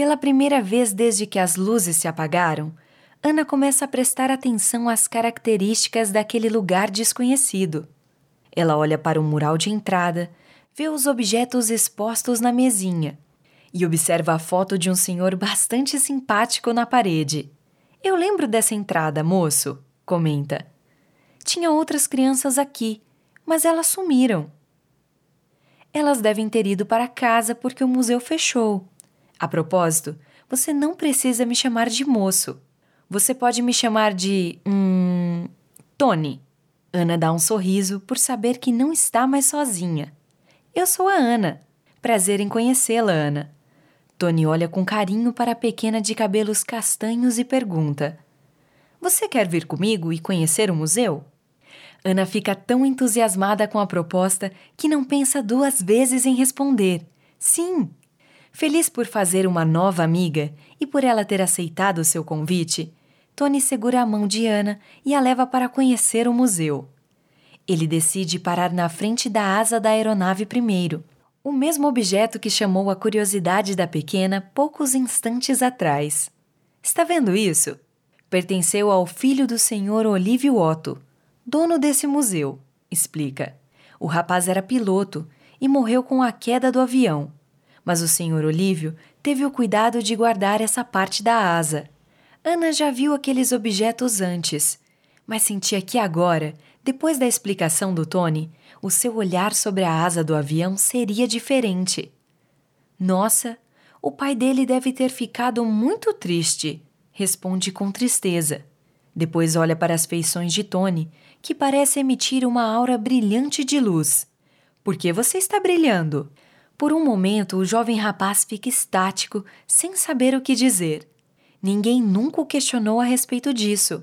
Pela primeira vez desde que as luzes se apagaram, Ana começa a prestar atenção às características daquele lugar desconhecido. Ela olha para o mural de entrada, vê os objetos expostos na mesinha e observa a foto de um senhor bastante simpático na parede. Eu lembro dessa entrada, moço, comenta. Tinha outras crianças aqui, mas elas sumiram. Elas devem ter ido para casa porque o museu fechou. A propósito, você não precisa me chamar de moço. Você pode me chamar de. Hum. Tony. Ana dá um sorriso por saber que não está mais sozinha. Eu sou a Ana. Prazer em conhecê-la, Ana. Tony olha com carinho para a pequena de cabelos castanhos e pergunta: Você quer vir comigo e conhecer o museu? Ana fica tão entusiasmada com a proposta que não pensa duas vezes em responder: Sim. Feliz por fazer uma nova amiga e por ela ter aceitado seu convite, Tony segura a mão de Ana e a leva para conhecer o museu. Ele decide parar na frente da asa da aeronave primeiro, o mesmo objeto que chamou a curiosidade da pequena poucos instantes atrás. Está vendo isso? Pertenceu ao filho do senhor Olívio Otto, dono desse museu, explica. O rapaz era piloto e morreu com a queda do avião, mas o senhor Olívio teve o cuidado de guardar essa parte da asa Ana já viu aqueles objetos antes, mas sentia que agora, depois da explicação do Tony, o seu olhar sobre a asa do avião seria diferente. Nossa, o pai dele deve ter ficado muito triste, responde com tristeza. Depois olha para as feições de Tony, que parece emitir uma aura brilhante de luz. Por que você está brilhando? Por um momento, o jovem rapaz fica estático, sem saber o que dizer. Ninguém nunca o questionou a respeito disso.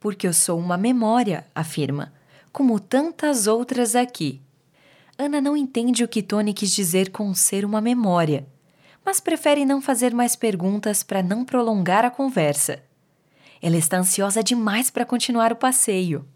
Porque eu sou uma memória, afirma, como tantas outras aqui. Ana não entende o que Tony quis dizer com ser uma memória, mas prefere não fazer mais perguntas para não prolongar a conversa. Ela está ansiosa demais para continuar o passeio.